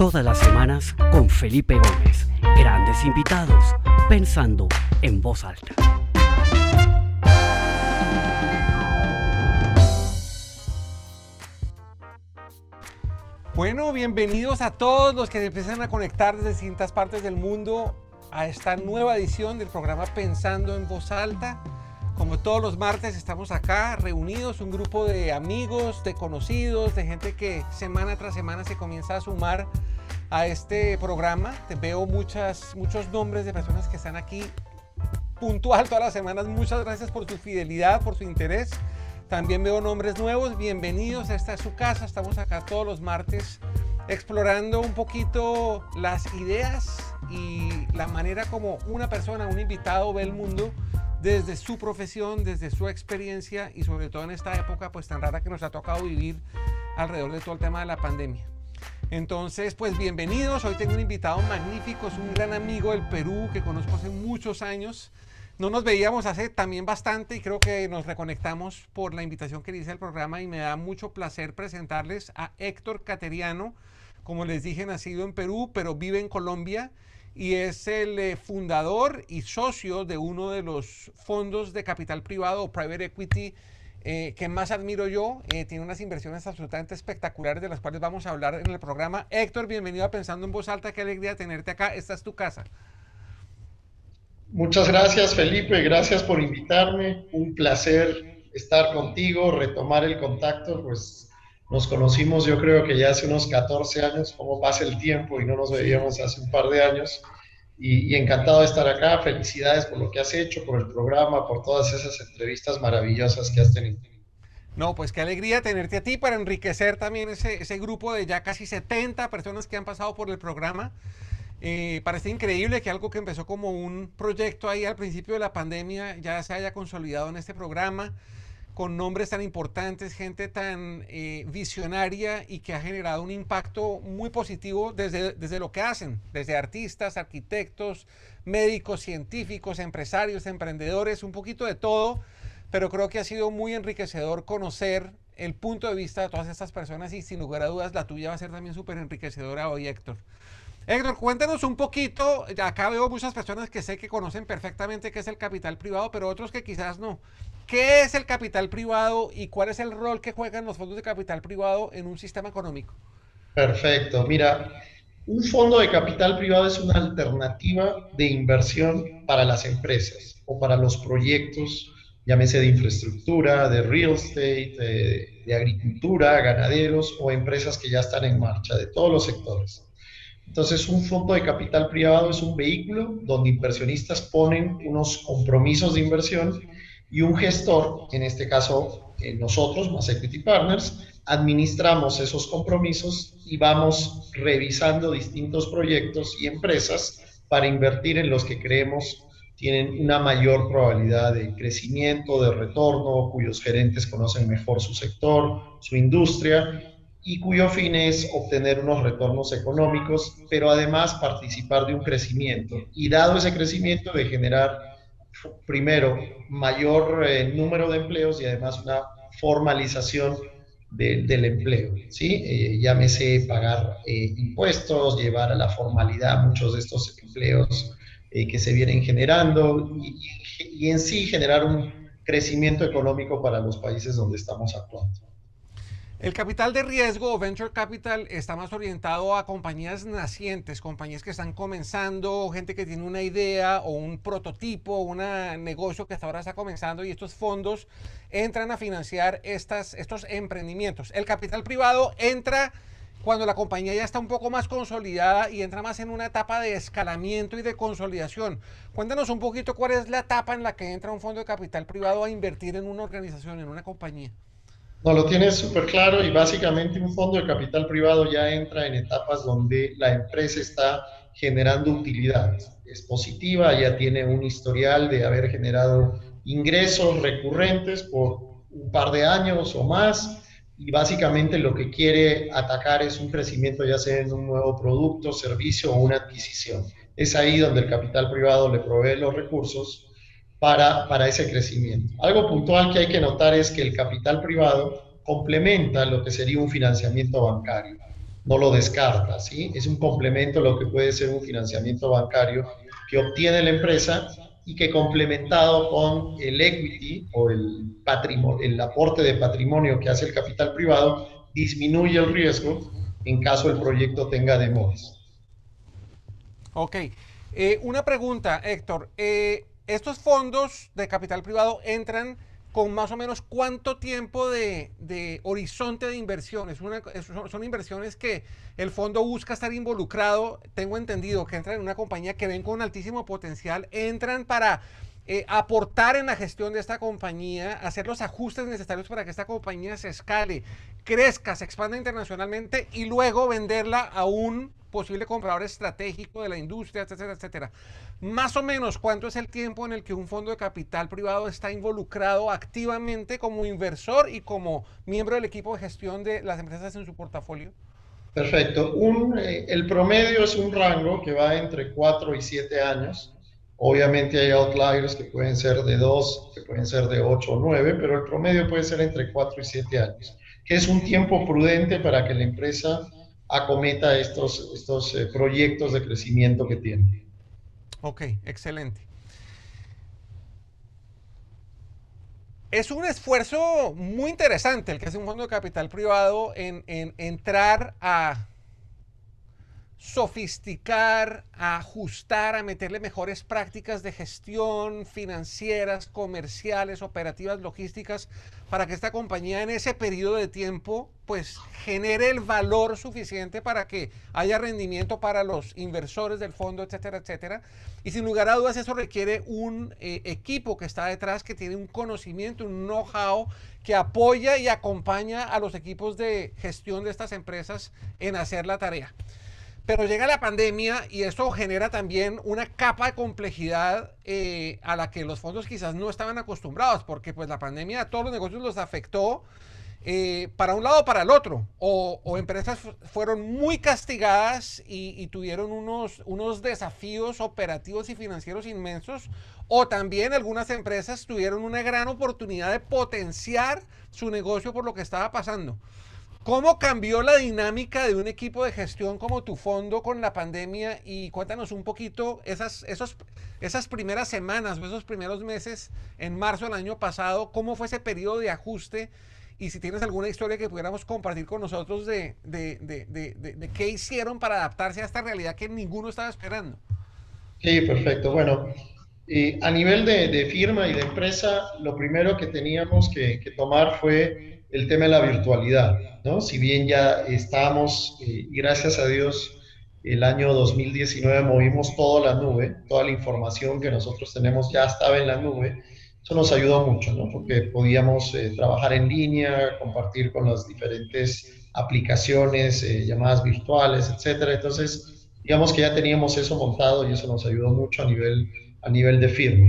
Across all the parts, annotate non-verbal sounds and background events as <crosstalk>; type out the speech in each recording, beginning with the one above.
Todas las semanas con Felipe Gómez. Grandes invitados, pensando en voz alta. Bueno, bienvenidos a todos los que se empiezan a conectar desde distintas partes del mundo a esta nueva edición del programa Pensando en Voz Alta. Como todos los martes estamos acá reunidos, un grupo de amigos, de conocidos, de gente que semana tras semana se comienza a sumar a este programa. Te veo muchas, muchos nombres de personas que están aquí puntual todas las semanas. Muchas gracias por su fidelidad, por su interés. También veo nombres nuevos. Bienvenidos. Esta es su casa. Estamos acá todos los martes explorando un poquito las ideas y la manera como una persona, un invitado ve el mundo desde su profesión, desde su experiencia y sobre todo en esta época pues tan rara que nos ha tocado vivir alrededor de todo el tema de la pandemia. Entonces, pues bienvenidos. Hoy tengo un invitado magnífico, es un gran amigo del Perú que conozco hace muchos años. No nos veíamos hace también bastante y creo que nos reconectamos por la invitación que le hice al programa y me da mucho placer presentarles a Héctor Cateriano. Como les dije, nacido en Perú, pero vive en Colombia y es el eh, fundador y socio de uno de los fondos de capital privado o private equity eh, que más admiro yo. Eh, tiene unas inversiones absolutamente espectaculares de las cuales vamos a hablar en el programa. Héctor, bienvenido a Pensando en Voz Alta. Qué alegría tenerte acá. Esta es tu casa. Muchas gracias, Felipe. Gracias por invitarme. Un placer estar contigo, retomar el contacto. Pues nos conocimos yo creo que ya hace unos 14 años, como pasa el tiempo y no nos veíamos hace un par de años. Y, encantado de estar acá. Felicidades por lo que has hecho, por el programa, por todas esas entrevistas maravillosas que has tenido. No, pues qué alegría tenerte a ti para enriquecer también ese, ese grupo de ya casi 70 personas que han pasado por el programa. Eh, parece increíble que algo que empezó como un proyecto ahí al principio de la pandemia ya se haya consolidado en este programa con nombres tan importantes, gente tan eh, visionaria y que ha generado un impacto muy positivo desde, desde lo que hacen, desde artistas, arquitectos, médicos, científicos, empresarios, emprendedores, un poquito de todo, pero creo que ha sido muy enriquecedor conocer el punto de vista de todas estas personas y sin lugar a dudas la tuya va a ser también súper enriquecedora hoy, Héctor. Héctor, cuéntanos un poquito, acá veo muchas personas que sé que conocen perfectamente qué es el capital privado, pero otros que quizás no. ¿Qué es el capital privado y cuál es el rol que juegan los fondos de capital privado en un sistema económico? Perfecto. Mira, un fondo de capital privado es una alternativa de inversión para las empresas o para los proyectos, llámese de infraestructura, de real estate, de, de agricultura, ganaderos o empresas que ya están en marcha, de todos los sectores. Entonces, un fondo de capital privado es un vehículo donde inversionistas ponen unos compromisos de inversión y un gestor, en este caso eh, nosotros, más Equity Partners, administramos esos compromisos y vamos revisando distintos proyectos y empresas para invertir en los que creemos tienen una mayor probabilidad de crecimiento, de retorno, cuyos gerentes conocen mejor su sector, su industria y cuyo fin es obtener unos retornos económicos, pero además participar de un crecimiento. Y dado ese crecimiento de generar primero, mayor eh, número de empleos y además una formalización del empleo, ¿sí? Eh, llámese pagar eh, impuestos, llevar a la formalidad muchos de estos empleos que se vienen generando y en sí generar un crecimiento económico para los países donde estamos actuando. El capital de riesgo o venture capital está más orientado a compañías nacientes, compañías que están comenzando, gente que tiene una idea o un prototipo, un negocio que hasta ahora está comenzando y estos fondos entran a financiar estas, estos emprendimientos. El capital privado entra cuando la compañía ya está un poco más consolidada y entra más en una etapa de escalamiento y de consolidación. Cuéntanos un poquito cuál es la etapa en la que entra un fondo de capital privado a invertir en una organización, en una compañía. No, lo tienes súper claro y básicamente un fondo de capital privado ya entra en etapas donde la empresa está generando utilidades. Es positiva, ya tiene un historial de haber generado ingresos recurrentes por un par de años o más y básicamente lo que quiere atacar es un crecimiento ya sea en un nuevo producto, servicio o una adquisición. Es ahí donde el capital privado le provee los recursos para, para ese crecimiento. Algo puntual que hay que notar es que el capital privado complementa lo que sería un financiamiento bancario. no lo descarta, ¿sí? Es un complemento a lo que puede ser un financiamiento bancario que obtiene la empresa y que complementado con el equity o el, patrimonio, el aporte de patrimonio que hace el capital privado, disminuye el riesgo en caso el proyecto tenga demores. Ok. Eh, una pregunta, Héctor. Eh, ¿Estos fondos de capital privado entran con más o menos cuánto tiempo de, horizonte de inversiones. son, inversiones que el fondo busca estar involucrado. Tengo entendido que entran en una compañía que ven con altísimo potencial, entran para eh, aportar en la gestión de esta compañía, hacer los ajustes necesarios para que esta compañía se escale, crezca, se expanda internacionalmente y luego venderla a un posible comprador estratégico de la industria, etcétera, etcétera. Más o menos, ¿cuánto es el tiempo en el que un fondo de capital privado está involucrado activamente como inversor y como miembro del equipo de gestión de las empresas en su portafolio? Perfecto. Un, eh, el promedio es un rango que va entre 4 y 7 años. Obviamente hay outliers que pueden ser de 2, que pueden ser de 8 o 9, pero el promedio puede ser entre 4 y 7 años, que es un tiempo prudente para que la empresa acometa estos, estos eh, proyectos de crecimiento que tiene. Ok, excelente. Es un esfuerzo muy interesante el que hace un fondo de capital privado en, en entrar a sofisticar, ajustar, a meterle mejores prácticas de gestión financieras, comerciales, operativas, logísticas, para que esta compañía en ese periodo de tiempo pues genere el valor suficiente para que haya rendimiento para los inversores del fondo, etcétera, etcétera. Y sin lugar a dudas eso requiere un eh, equipo que está detrás, que tiene un conocimiento, un know-how que apoya y acompaña a los equipos de gestión de estas empresas en hacer la tarea. Pero llega la pandemia y esto genera también una capa de complejidad eh, a la que los fondos quizás no estaban acostumbrados, porque pues la pandemia a todos los negocios los afectó eh, para un lado o para el otro. O, empresas fueron muy castigadas y, tuvieron unos, unos desafíos operativos y financieros inmensos, o también algunas empresas tuvieron una gran oportunidad de potenciar su negocio por lo que estaba pasando. ¿Cómo cambió la dinámica de un equipo de gestión como tu fondo con la pandemia? Y cuéntanos un poquito esas, esos, esas primeras semanas o esos primeros meses en marzo del año pasado, cómo fue ese periodo de ajuste y si tienes alguna historia que pudiéramos compartir con nosotros de, de, de, qué hicieron para adaptarse a esta realidad que ninguno estaba esperando. Sí, perfecto. Bueno, a nivel de, firma y de empresa, lo primero que teníamos que tomar fue el tema de la virtualidad, ¿no? Si bien ya estábamos, eh, gracias a Dios, el año 2019 movimos toda la nube, toda la información que nosotros tenemos ya estaba en la nube, eso nos ayudó mucho, ¿no? Porque podíamos eh, trabajar en línea, compartir con las diferentes aplicaciones, eh, llamadas virtuales, etcétera. Entonces, digamos que ya teníamos eso montado y eso nos ayudó mucho a nivel, a nivel de firma.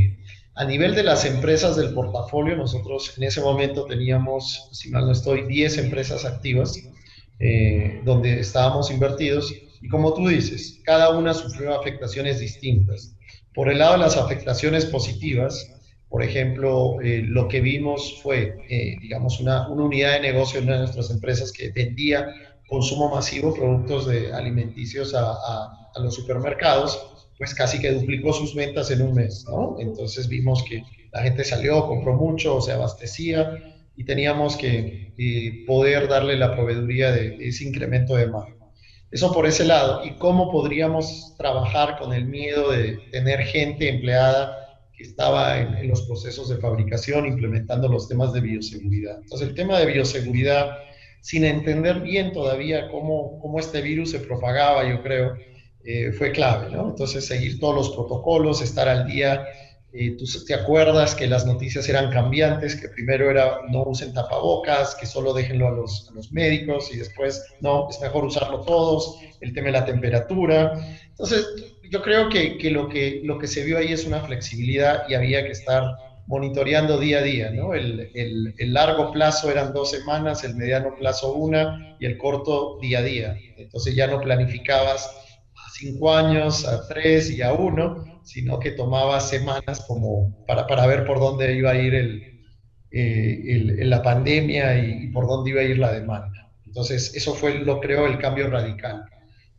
A nivel de las empresas del portafolio, nosotros en ese momento teníamos, si mal no estoy, 10 empresas activas eh, donde estábamos invertidos y como tú dices, cada una sufrió afectaciones distintas. Por el lado de las afectaciones positivas, por ejemplo, eh, lo que vimos fue, eh, digamos, una, una, unidad de negocio en una de nuestras empresas que vendía consumo masivo, productos de alimenticios a, a, a los supermercados, pues casi que duplicó sus ventas en un mes, ¿no? Entonces vimos que la gente salió, compró mucho, se abastecía y teníamos que eh, poder darle la proveeduría de, ese incremento de demanda. Eso por ese lado. ¿Y cómo podríamos trabajar con el miedo de tener gente empleada que estaba en, los procesos de fabricación implementando los temas de bioseguridad? Entonces el tema de bioseguridad, sin entender bien todavía cómo, cómo este virus se propagaba, yo creo, eh, fue clave, ¿no? Entonces, seguir todos los protocolos, estar al día. Eh, tú te acuerdas que las noticias eran cambiantes, que primero era no usen tapabocas, que solo déjenlo a los, a los médicos y después no, es mejor usarlo todos, el tema de la temperatura. Entonces, yo creo que, que, lo, que lo que se vio ahí es una flexibilidad y había que estar monitoreando día a día, ¿no? El, el, el, largo plazo eran dos semanas, el mediano plazo una y el corto día a día. Entonces ya no planificabas cinco años, a tres y a uno, sino que tomaba semanas como para, para ver por dónde iba a ir el, eh, la pandemia y, por dónde iba a ir la demanda. Entonces, eso fue, lo creó el cambio radical.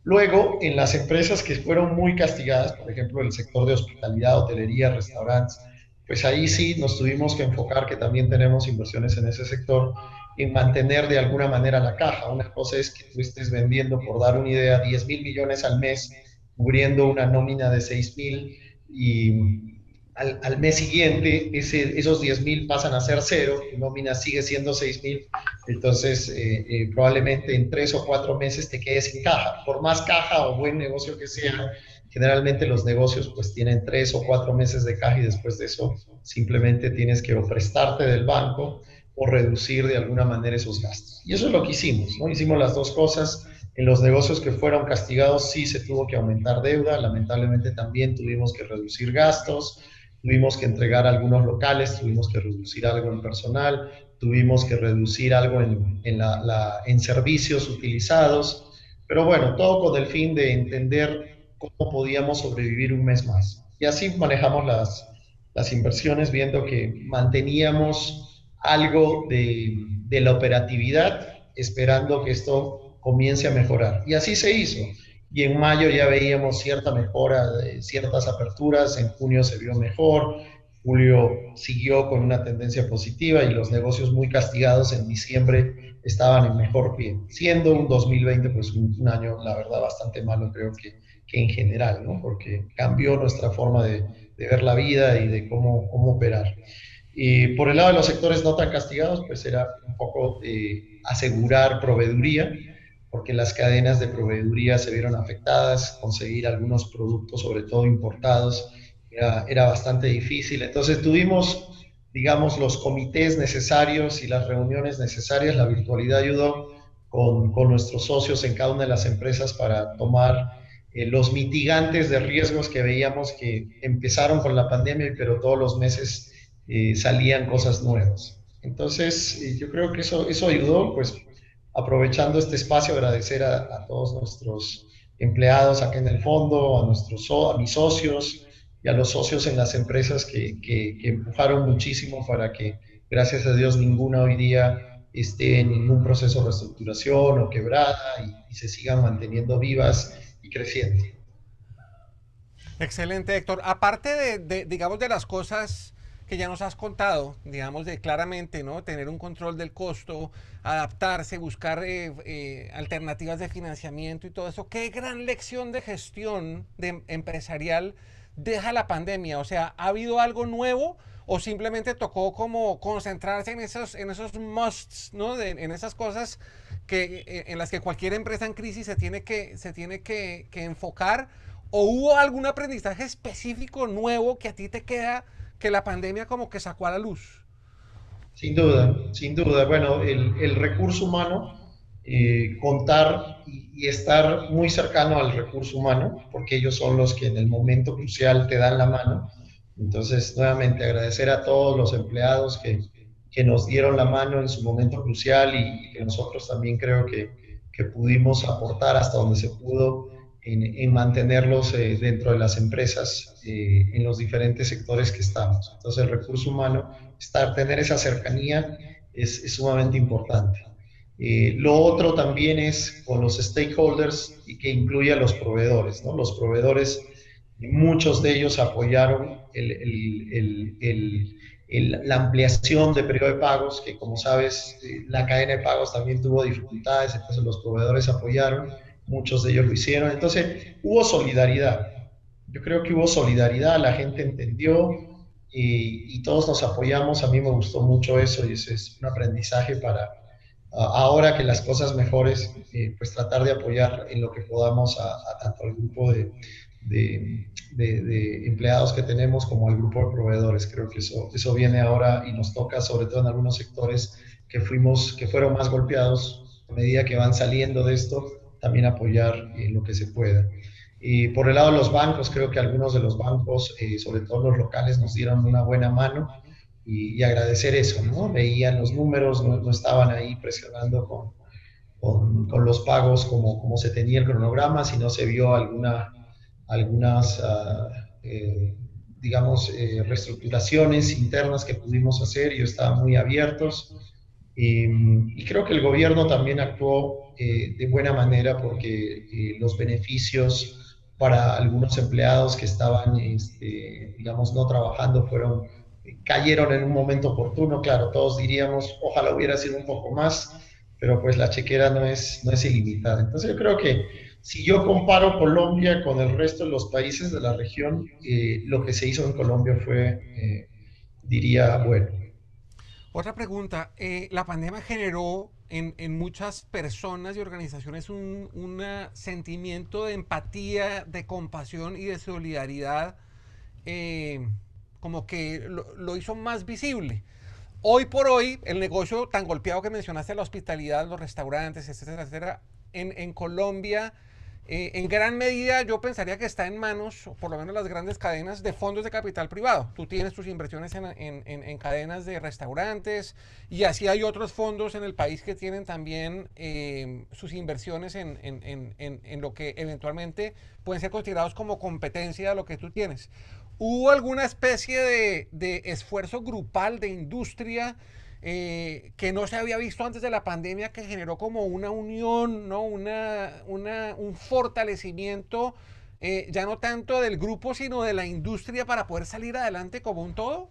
Luego, en las empresas que fueron muy castigadas, por ejemplo, el sector de hospitalidad, hotelería, restaurantes, pues ahí sí nos tuvimos que enfocar, que también tenemos inversiones en ese sector, en mantener de alguna manera la caja. Una cosa es que tú estés vendiendo, por dar una idea, 10 mil millones al mes, cubriendo una nómina de 6 mil y al, mes siguiente ese, esos 10 mil pasan a ser cero, tu nómina sigue siendo 6 mil, entonces eh, eh, probablemente en tres o cuatro meses te quedes sin caja. Por más caja o buen negocio que sea, generalmente los negocios pues tienen tres o cuatro meses de caja y después de eso simplemente tienes que o prestarte del banco o reducir de alguna manera esos gastos. Y eso es lo que hicimos, ¿no? Hicimos las dos cosas. En los negocios que fueron castigados sí se tuvo que aumentar deuda, lamentablemente también tuvimos que reducir gastos, tuvimos que entregar algunos locales, tuvimos que reducir algo en personal, tuvimos que reducir algo en, en, la, en servicios utilizados, pero bueno, todo con el fin de entender cómo podíamos sobrevivir un mes más. Y así manejamos las, las inversiones, viendo que manteníamos algo de, la operatividad, esperando que esto comience a mejorar. Y así se hizo y en mayo ya veíamos cierta mejora de ciertas aperturas, en junio se vio mejor, julio siguió con una tendencia positiva y los negocios muy castigados en diciembre estaban en mejor pie, siendo un 2020 pues un, año la verdad bastante malo creo que, que, en general, ¿no? porque cambió nuestra forma de, de ver la vida y de cómo, cómo operar. Y por el lado de los sectores no tan castigados, pues era un poco de asegurar proveeduría, porque las cadenas de proveeduría se vieron afectadas, conseguir algunos productos, sobre todo importados, era, era bastante difícil. Entonces tuvimos, digamos, los comités necesarios y las reuniones necesarias, la virtualidad ayudó con, con nuestros socios en cada una de las empresas para tomar eh, los mitigantes de riesgos que veíamos que empezaron con la pandemia, pero todos los meses salían cosas nuevas. Entonces, eh, yo creo que eso, eso ayudó, pues aprovechando este espacio, agradecer a, todos nuestros empleados aquí en el fondo, a, nuestros, a mis socios y a los socios en las empresas que, que, empujaron muchísimo para que, gracias a Dios, ninguna hoy día esté en ningún proceso de reestructuración o quebrada y, y se sigan manteniendo vivas y creciendo. Excelente, Héctor. Aparte de, de, digamos, de las cosas que ya nos has contado, digamos, de claramente, ¿no? Tener un control del costo, adaptarse, buscar eh, eh, alternativas de financiamiento y todo eso. ¿Qué gran lección de gestión de, empresarial deja la pandemia? O sea, ¿ha habido algo nuevo o simplemente tocó como concentrarse en esos, en esos musts, ¿no? en esas cosas que, eh, en las que cualquier empresa en crisis se tiene que, se tiene que, que enfocar? ¿O hubo algún aprendizaje específico nuevo que a ti te queda? Que la pandemia como que sacó a la luz. Sin duda, sin duda. Bueno, el, recurso humano, eh, contar y, y, estar muy cercano al recurso humano, porque ellos son los que en el momento crucial te dan la mano. Entonces, nuevamente agradecer a todos los empleados que, que nos dieron la mano en su momento crucial y que nosotros también creo que, que pudimos aportar hasta donde se pudo en, mantenerlos eh, dentro de las empresas eh, en los diferentes sectores que estamos. Entonces el recurso humano, estar, tener esa cercanía es, es sumamente importante. Eh, lo otro también es con los stakeholders y que incluye a los proveedores. ¿no? Los proveedores, muchos de ellos apoyaron el, el, el, la ampliación de periodo de pagos, que como sabes, la cadena de pagos también tuvo dificultades, entonces los proveedores apoyaron muchos de ellos lo hicieron. Entonces, hubo solidaridad. Yo creo que hubo solidaridad, la gente entendió y, todos nos apoyamos. A mí me gustó mucho eso y ese es un aprendizaje para ahora que las cosas mejores, eh, pues tratar de apoyar en lo que podamos a, tanto al grupo de, de, empleados que tenemos como al grupo de proveedores. Creo que eso, eso viene ahora y nos toca, sobre todo en algunos sectores que, fuimos, que fueron más golpeados a medida que van saliendo de esto también apoyar en lo que se pueda. Y por el lado de los bancos, creo que algunos de los bancos, eh, sobre todo los locales, nos dieron una buena mano y, agradecer eso, ¿no? Veían los números, no, estaban ahí presionando con, con, con, los pagos como, como se tenía el cronograma, sino se vio alguna, algunas, uh, eh, digamos, eh, reestructuraciones internas que pudimos hacer y estaban muy abiertos y creo que el gobierno también actuó de buena manera porque los beneficios para algunos empleados que estaban, este, digamos, no trabajando fueron cayeron en un momento oportuno, claro, todos diríamos, ojalá hubiera sido un poco más, pero pues la chequera no es, no es ilimitada. Entonces yo creo que si yo comparo Colombia con el resto de los países de la región, eh, lo que se hizo en Colombia fue, eh, diría, bueno. Otra pregunta, eh, la pandemia generó en, en, muchas personas y organizaciones un, un sentimiento de empatía, de compasión y de solidaridad como que lo, hizo más visible. Hoy por hoy, el negocio tan golpeado que mencionaste, la hospitalidad, los restaurantes, etcétera, etcétera, en, en Colombia, eh, en gran medida yo pensaría que está en manos, por lo menos las grandes cadenas, de fondos de capital privado. Tú tienes tus inversiones en, en, en cadenas de restaurantes y así hay otros fondos en el país que tienen también eh, sus inversiones en, lo que eventualmente pueden ser considerados como competencia de lo que tú tienes. ¿Hubo alguna especie de, esfuerzo grupal de industria eh, que no se había visto antes de la pandemia que generó como una unión, ¿no? una, un fortalecimiento, eh, ya no tanto del grupo, sino de la industria para poder salir adelante como un todo?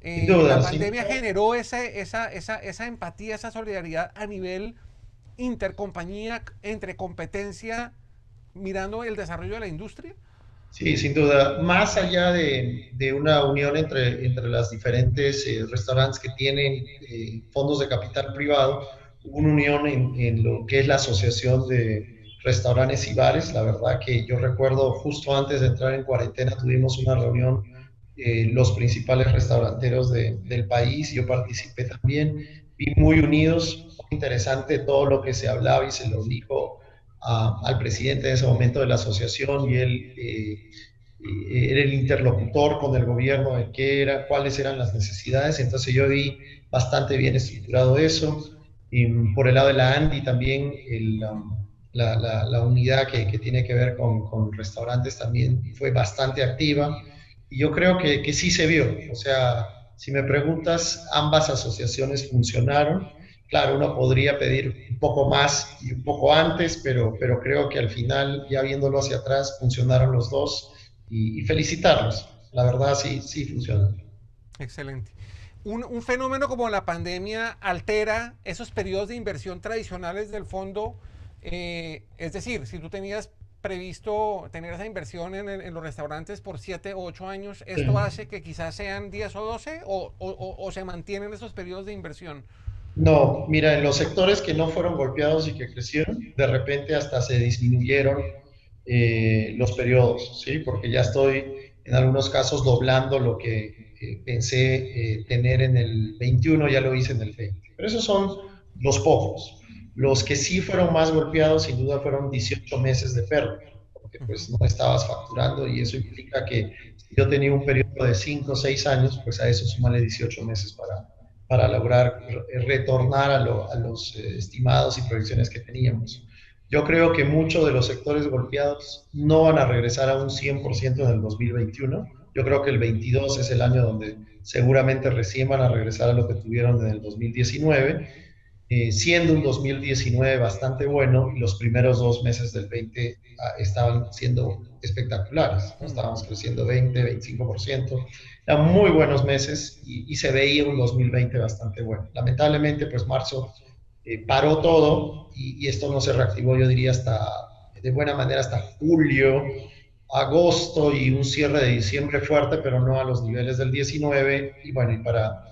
Eh, la pandemia generó esa, esa, esa, esa empatía, esa solidaridad a nivel intercompañía, entre competencia, mirando el desarrollo de la industria. Sí, sin duda. Más allá de, de una unión entre, entre las diferentes eh, restaurantes que tienen eh, fondos de capital privado, hubo una unión en, en, lo que es la Asociación de Restaurantes y Bares. La verdad que yo recuerdo justo antes de entrar en cuarentena tuvimos una reunión, eh, los principales restauranteros de, del país, yo participé también, vi muy unidos, muy interesante todo lo que se hablaba y se lo dijo al presidente en ese momento de la asociación y él eh, eh, era el interlocutor con el gobierno de qué era, cuáles eran las necesidades. Entonces yo vi bastante bien estructurado eso. Y por el lado de la ANDI también um, la, la, unidad que, que, tiene que ver con, con, restaurantes también fue bastante activa. Y yo creo que, que sí se vio. O sea, si me preguntas, ambas asociaciones funcionaron Claro, uno podría pedir un poco más y un poco antes, pero, pero creo que al final, ya viéndolo hacia atrás, funcionaron los dos y, felicitarlos. La verdad, sí, sí funcionan. Excelente. Un, un, fenómeno como la pandemia altera esos periodos de inversión tradicionales del fondo. Eh, es decir, si tú tenías previsto tener esa inversión en, en los restaurantes por 7 o 8 años, ¿esto hace que quizás sean 10 o 12 o, o, o se mantienen esos periodos de inversión? No, mira, en los sectores que no fueron golpeados y que crecieron, de repente hasta se disminuyeron eh, los periodos, ¿sí? Porque ya estoy en algunos casos doblando lo que pensé eh, tener en el 21, ya lo hice en el 20. Pero esos son los pocos. Los que sí fueron más golpeados, sin duda, fueron 18 meses de pérdida, porque pues no estabas facturando y eso implica que yo tenía un periodo de 5 o 6 años, pues a eso sumarle 18 meses para, para lograr retornar a, los eh, estimados y proyecciones que teníamos. Yo creo que muchos de los sectores golpeados no van a regresar a un 100% en el 2021. Yo creo que el 22 es el año donde seguramente recién van a regresar a lo que tuvieron en el 2019 eh, siendo un 2019 bastante bueno y los primeros dos meses del 20 ah, estaban siendo espectaculares. Estábamos creciendo 20, 25%. Eran muy buenos meses y, se veía un 2020 bastante bueno. Lamentablemente, pues marzo eh, paró todo y, y, esto no se reactivó, yo diría, hasta de buena manera hasta julio, agosto y un cierre de diciembre fuerte, pero no a los niveles del 19. Y bueno, y para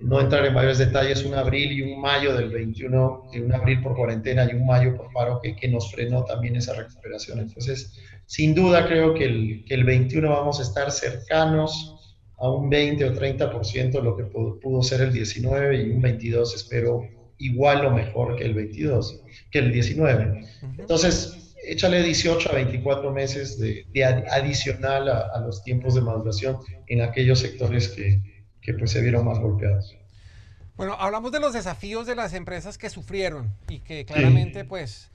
no entrar en mayores detalles, un abril y un mayo del 21, un abril por cuarentena y un mayo por paro que, que nos frenó también esa recuperación. Entonces, sin duda creo que el, que el 21 vamos a estar cercanos a un 20 o 30% de lo que pudo, pudo, ser el 19 y un 22 espero igual o mejor que el 22, que el 19. Entonces, échale 18 a 24 meses de, de adicional a, a los tiempos de maduración en aquellos sectores que, que pues se vieron más golpeados. Bueno, hablamos de los desafíos de las empresas que sufrieron y que claramente pues...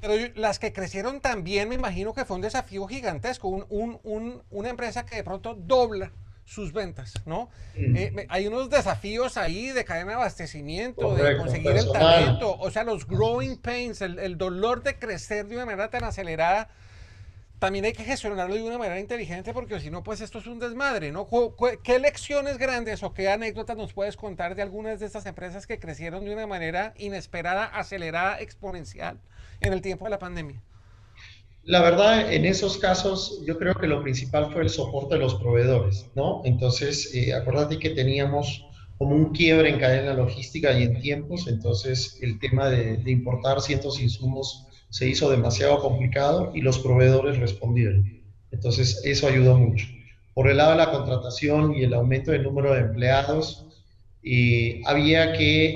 Pero las que crecieron también me imagino que fue un desafío gigantesco. Un, un, un, una empresa que de pronto dobla sus ventas, ¿no? Mm. Eh, hay unos desafíos ahí de cadena de abastecimiento, de conseguir el talento, o sea, los growing pains, el, el dolor de crecer de una manera tan acelerada también hay que gestionarlo de una manera inteligente porque si no, pues esto es un desmadre, ¿no? ¿Qué lecciones grandes o qué anécdotas nos puedes contar de algunas de estas empresas que crecieron de una manera inesperada, acelerada, exponencial en el tiempo de la pandemia? La verdad, en esos casos, yo creo que lo principal fue el soporte de los proveedores, ¿no? Entonces, eh, acuérdate que teníamos como un quiebre en cadena logística y en tiempos, entonces el tema de, de importar ciertos insumos se hizo demasiado complicado y los proveedores respondieron. Entonces, eso ayudó mucho. Por el lado de la contratación y el aumento del número de empleados, eh, había que,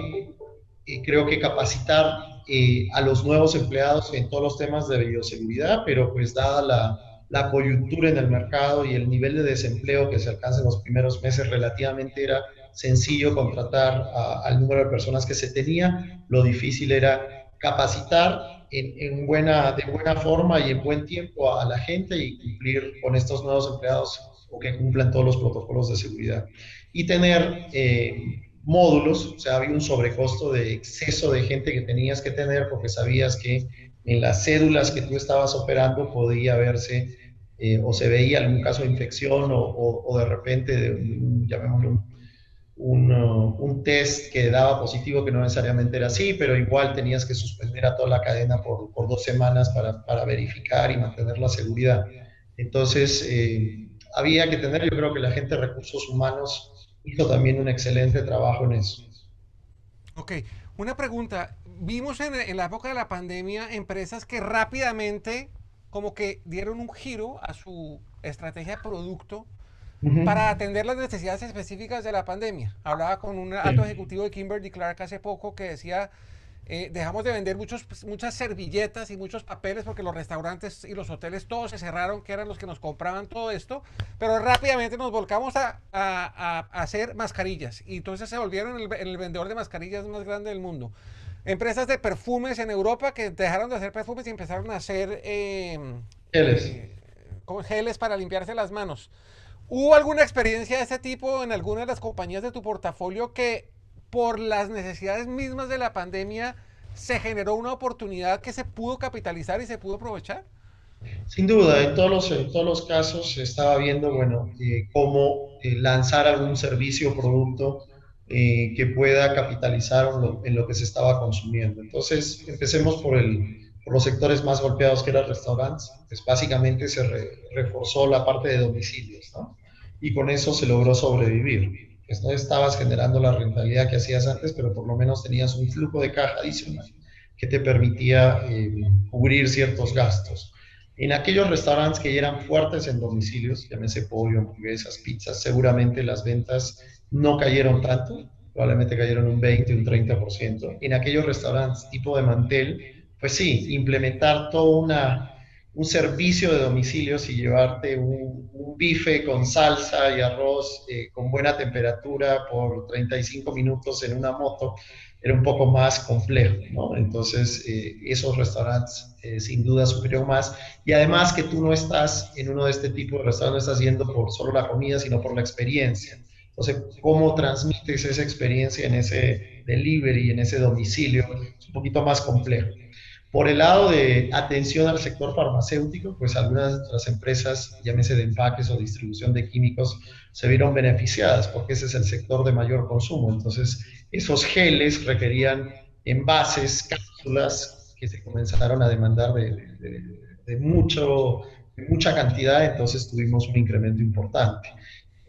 eh, creo que capacitar eh, a los nuevos empleados en todos los temas de bioseguridad, pero pues dada la, la coyuntura en el mercado y el nivel de desempleo que se alcanza en los primeros meses, relativamente era sencillo contratar al número de personas que se tenía. Lo difícil era capacitar en, buena, de buena forma y en buen tiempo a la gente y cumplir con estos nuevos empleados o que cumplan todos los protocolos de seguridad. Y tener eh, módulos, o sea, había un sobrecosto de exceso de gente que tenías que tener porque sabías que en las cédulas que tú estabas operando podía verse eh, o se veía algún caso de infección o, o, de repente, de, llamémoslo, un, un, test que daba positivo, que no necesariamente era así, pero igual tenías que suspender a toda la cadena por, por dos semanas para, para, verificar y mantener la seguridad. Entonces, eh, había que tener, yo creo que la gente de recursos humanos hizo también un excelente trabajo en eso. Ok, una pregunta. Vimos en, en la época de la pandemia empresas que rápidamente como que dieron un giro a su estrategia de producto para atender las necesidades específicas de la pandemia. Hablaba con un alto ejecutivo de Kimberly Clark hace poco que decía, eh, dejamos de vender muchos, muchas servilletas y muchos papeles porque los restaurantes y los hoteles todos se cerraron, que eran los que nos compraban todo esto, pero rápidamente nos volcamos a, a, a hacer mascarillas y entonces se volvieron el, el, vendedor de mascarillas más grande del mundo. Empresas de perfumes en Europa que dejaron de hacer perfumes y empezaron a hacer eh, geles. Eh, geles para limpiarse las manos. ¿Hubo alguna experiencia de ese tipo en alguna de las compañías de tu portafolio que por las necesidades mismas de la pandemia se generó una oportunidad que se pudo capitalizar y se pudo aprovechar? Sin duda, en todos los, en todos los casos se estaba viendo, bueno, eh, cómo eh, lanzar algún servicio o producto eh, que pueda capitalizar en lo, que se estaba consumiendo. Entonces, empecemos por, el, por los sectores más golpeados, que eran restaurantes. Pues básicamente se re, reforzó la parte de domicilios, ¿no? y con eso se logró sobrevivir. Pues no estabas generando la rentabilidad que hacías antes, pero por lo menos tenías un flujo de caja adicional que te permitía eh, cubrir ciertos gastos. En aquellos restaurantes que eran fuertes en domicilios, llámese pollo, hamburguesas, pizzas, seguramente las ventas no cayeron tanto, probablemente cayeron un 20, un 30%. En aquellos restaurantes tipo de mantel, pues sí, implementar toda una un servicio de domicilios y llevarte un, bife con salsa y arroz eh, con buena temperatura por 35 minutos en una moto era un poco más complejo, ¿no? Entonces, eh, esos restaurantes eh, sin duda sufrieron más. Y además que tú no estás en uno de este tipo de restaurantes, no estás yendo por solo la comida, sino por la experiencia. Entonces, ¿cómo transmites esa experiencia en ese delivery, en ese domicilio? Es un poquito más complejo. Por el lado de atención al sector farmacéutico, pues algunas de las empresas, llámese de empaques o distribución de químicos, se vieron beneficiadas porque ese es el sector de mayor consumo. Entonces, esos geles requerían envases, cápsulas que se comenzaron a demandar de, mucho, de mucha cantidad, entonces tuvimos un incremento importante.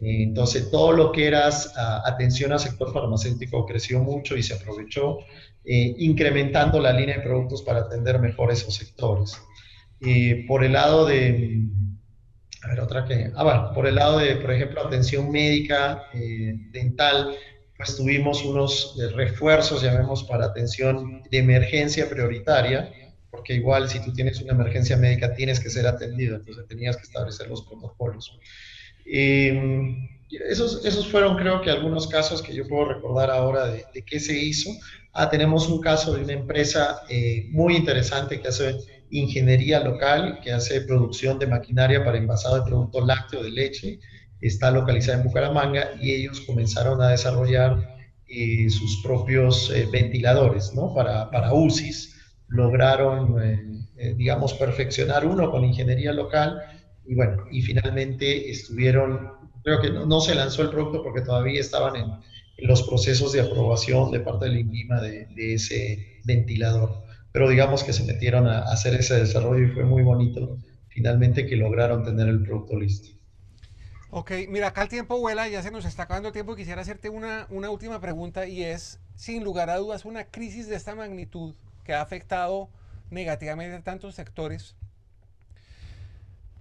Entonces, todo lo que era atención al sector farmacéutico creció mucho y se aprovechó, eh, incrementando la línea de productos para atender mejor esos sectores. por el lado de, a ver, otra que, ah, por el lado de, por ejemplo, atención médica, eh, dental, pues tuvimos unos eh, refuerzos, llamemos, para atención de emergencia prioritaria, porque igual si tú tienes una emergencia médica tienes que ser atendido, entonces tenías que establecer los protocolos. Eh, esos, esos fueron creo que algunos casos que yo puedo recordar ahora de, de qué se hizo. Ah, tenemos un caso de una empresa eh, muy interesante que hace ingeniería local, que hace producción de maquinaria para envasado de productos lácteos de leche. está localizada en Bucaramanga y ellos comenzaron a desarrollar eh, sus propios eh, ventiladores ¿no? para, para UCIs. Lograron, digamos, perfeccionar uno con ingeniería local y bueno, y finalmente estuvieron, creo que no, se lanzó el producto porque todavía estaban en, los procesos de aprobación de parte del INVIMA de, ese ventilador. Pero digamos que se metieron a hacer ese desarrollo y fue muy bonito finalmente que lograron tener el producto listo. Ok, mira, acá el tiempo vuela, ya se nos está acabando el tiempo. Quisiera hacerte una, una última pregunta y es, sin lugar a dudas, una crisis de esta magnitud que ha afectado negativamente a tantos sectores.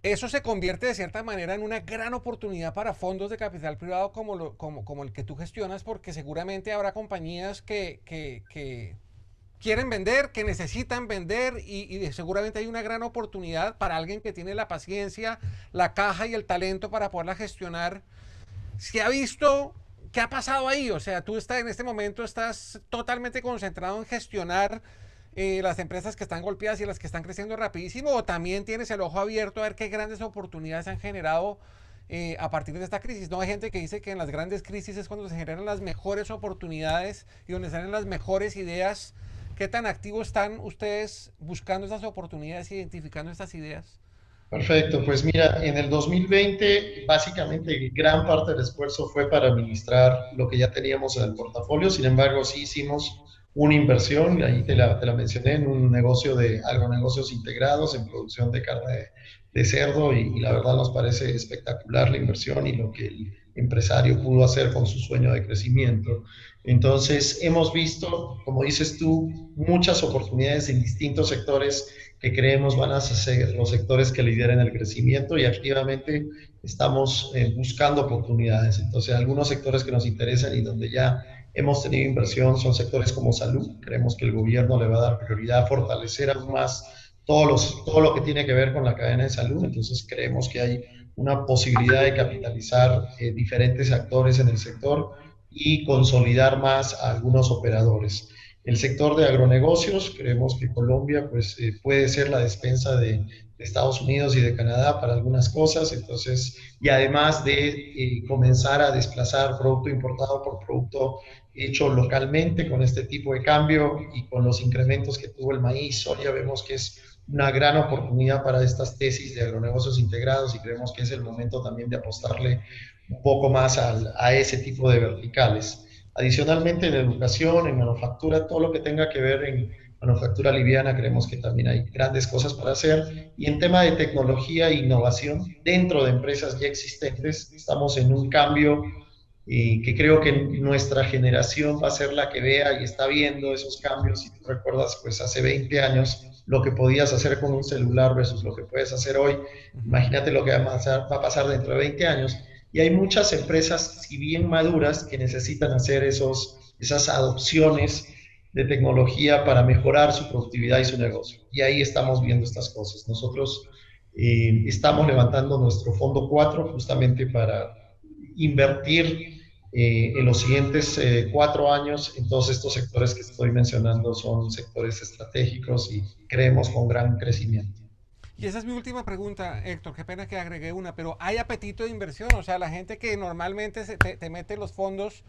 Eso se convierte de cierta manera en una gran oportunidad para fondos de capital privado como, el que tú gestionas, porque seguramente habrá compañías que, quieren vender, que necesitan vender y, seguramente hay una gran oportunidad para alguien que tiene la paciencia, la caja y el talento para poderla gestionar. ¿Se ha visto qué ha pasado ahí? O sea, tú estás en este momento estás totalmente concentrado en gestionar eh, las empresas que están golpeadas y las que están creciendo rapidísimo o también tienes el ojo abierto a ver qué grandes oportunidades han generado eh, a partir de esta crisis. No hay gente que dice que en las grandes crisis es cuando se generan las mejores oportunidades y donde salen las mejores ideas ¿Qué tan activos están ustedes buscando esas oportunidades, identificando estas ideas? Perfecto, pues mira, en el 2020 básicamente gran parte del esfuerzo fue para administrar lo que ya teníamos en el portafolio, sin embargo sí hicimos una inversión, ahí te la, te la mencioné, en un negocio de agronegocios integrados en producción de carne de, cerdo y, la verdad nos parece espectacular la inversión y lo que el empresario pudo hacer con su sueño de crecimiento. Entonces, hemos visto, como dices tú, muchas oportunidades en distintos sectores que creemos van a ser los sectores que lideren el crecimiento y activamente estamos eh, buscando oportunidades. Entonces, algunos sectores que nos interesan y donde ya hemos tenido inversión son sectores como salud. Creemos que el gobierno le va a dar prioridad a fortalecer aún más todo, los, todo lo que tiene que ver con la cadena de salud. Entonces, creemos que hay una posibilidad de capitalizar eh, diferentes actores en el sector y consolidar más a algunos operadores. El sector de agronegocios, creemos que Colombia pues, eh, puede ser la despensa de, Estados Unidos y de Canadá para algunas cosas, entonces, y además de eh, comenzar a desplazar producto importado por producto hecho localmente con este tipo de cambio y con los incrementos que tuvo el maíz, ya vemos que es una gran oportunidad para estas tesis de agronegocios integrados y creemos que es el momento también de apostarle un poco más a ese tipo de verticales. Adicionalmente, en educación, en manufactura, todo lo que tenga que ver en manufactura liviana, creemos que también hay grandes cosas para hacer. Y en tema de tecnología e innovación, dentro de empresas ya existentes, estamos en un cambio y que creo que nuestra generación va a ser la que vea y está viendo esos cambios. Si tú recuerdas, pues hace 20 años lo que podías hacer con un celular versus lo que puedes hacer hoy, imagínate lo que va a pasar, va a pasar dentro de 20 años. Y hay muchas empresas, si bien maduras, que necesitan hacer esos, esas adopciones de tecnología para mejorar su productividad y su negocio. Y ahí estamos viendo estas cosas. Nosotros eh, estamos levantando nuestro fondo 4 justamente para invertir eh, en los siguientes eh, cuatro años en todos estos sectores que estoy mencionando son sectores estratégicos y creemos con gran crecimiento. Y esa es mi última pregunta, Héctor. Qué pena que agregué una, pero ¿hay apetito de inversión? O sea, la gente que normalmente se te, mete los fondos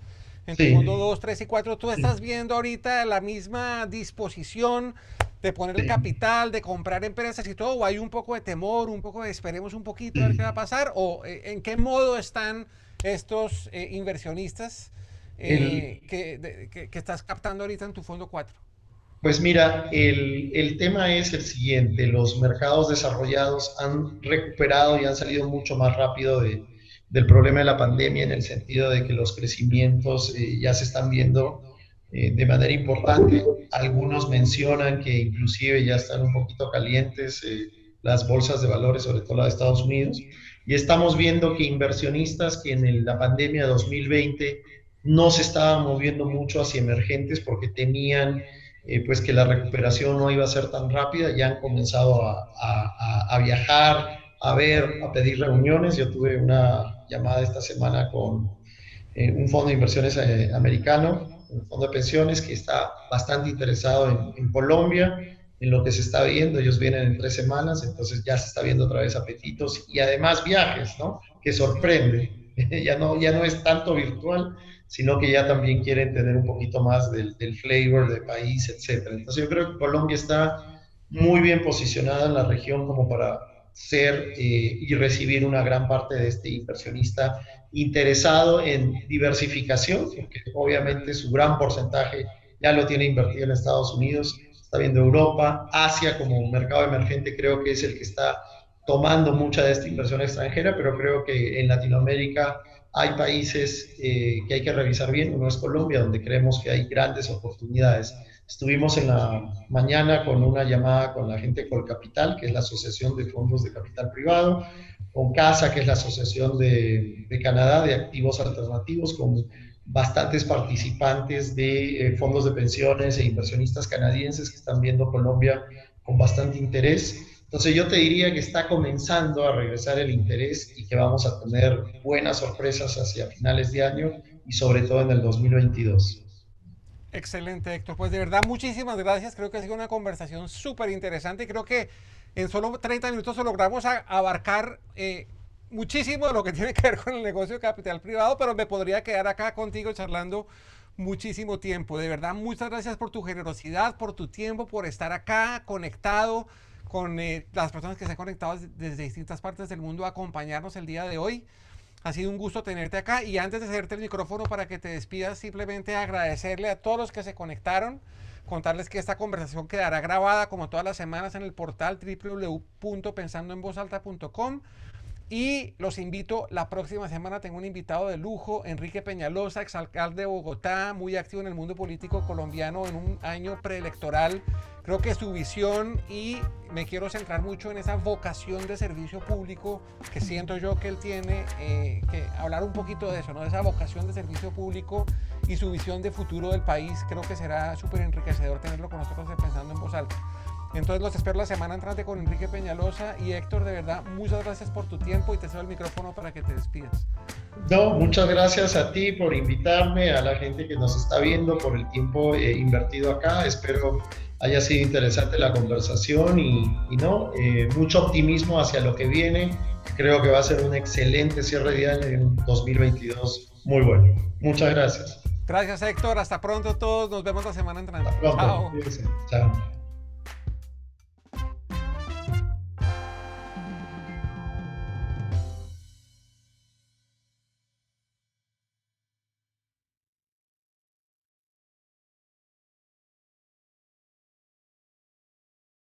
en tu fondo 2, 3 y 4, ¿tú estás viendo ahorita la misma disposición de poner el capital, de comprar empresas y todo? ¿O hay un poco de temor, un poco de esperemos un poquito a ver qué va a pasar? ¿O eh, en qué modo están estos eh, inversionistas eh, que, que, que estás captando ahorita en tu fondo 4? Pues mira, el, el, tema es el siguiente, los mercados desarrollados han recuperado y han salido mucho más rápido de, del problema de la pandemia en el sentido de que los crecimientos eh, ya se están viendo eh, de manera importante. Algunos mencionan que inclusive ya están un poquito calientes eh, las bolsas de valores, sobre todo la de Estados Unidos, y estamos viendo que inversionistas que en la pandemia 2020 no se estaban moviendo mucho hacia emergentes porque tenían eh, pues que la recuperación no iba a ser tan rápida, ya han comenzado a, a, viajar, a ver, a pedir reuniones. Yo tuve una llamada esta semana con eh, un fondo de inversiones eh, americano, un fondo de pensiones que está bastante interesado en, en, Colombia, en lo que se está viendo. Ellos vienen en tres semanas, entonces ya se está viendo otra vez apetitos y además viajes, ¿no? Que sorprende. <laughs> ya, no, ya no es tanto virtual, sino que ya también quieren tener un poquito más del, del flavor de país, etc. Entonces yo creo que Colombia está muy bien posicionada en la región como para ser eh, y recibir una gran parte de este inversionista interesado en diversificación, porque obviamente su gran porcentaje ya lo tiene invertido en Estados Unidos, está viendo Europa, Asia como un mercado emergente creo que es el que está tomando mucha de esta inversión extranjera, pero creo que en Latinoamérica hay países eh, que hay que revisar bien, uno es Colombia, donde creemos que hay grandes oportunidades. Estuvimos en la mañana con una llamada con la gente de Colcapital, que es la Asociación de Fondos de Capital Privado, con CASA, que es la Asociación de, de Canadá de Activos Alternativos, con bastantes participantes de eh, fondos de pensiones e inversionistas canadienses que están viendo Colombia con bastante interés. Entonces yo te diría que está comenzando a regresar el interés y que vamos a tener buenas sorpresas hacia finales de año y sobre todo en el 2022. Excelente, Héctor. Pues de verdad, muchísimas gracias. Creo que ha sido una conversación súper interesante. Creo que en solo 30 minutos logramos abarcar eh, muchísimo de lo que tiene que ver con el negocio de capital privado, pero me podría quedar acá contigo charlando muchísimo tiempo. De verdad, muchas gracias por tu generosidad, por tu tiempo, por estar acá conectado con eh, las personas que se han conectado desde distintas partes del mundo a acompañarnos el día de hoy. Ha sido un gusto tenerte acá y antes de hacerte el micrófono para que te despidas, simplemente agradecerle a todos los que se conectaron, contarles que esta conversación quedará grabada como todas las semanas en el portal www.pensandoenvozalta.com y los invito, la próxima semana tengo un invitado de lujo, Enrique Peñalosa, exalcalde de Bogotá, muy activo en el mundo político colombiano en un año preelectoral. Creo que su visión y me quiero centrar mucho en esa vocación de servicio público que siento yo que él tiene, eh, que hablar un poquito de eso, ¿no? de esa vocación de servicio público y su visión de futuro del país. Creo que será súper enriquecedor tenerlo con nosotros pensando en voz. Entonces los espero la semana entrante con Enrique Peñalosa y Héctor, de verdad, muchas gracias por tu tiempo y te cedo el micrófono para que te despidas. No, muchas gracias a ti por invitarme, a la gente que nos está viendo, por el tiempo eh, invertido acá. Espero haya sido interesante la conversación y, no, eh, mucho optimismo hacia lo que viene. Creo que va a ser un excelente cierre de año y un 2022 muy bueno. Muchas gracias. Gracias Héctor, hasta pronto todos, nos vemos la semana entrante. Hasta pronto. Chao. Chao.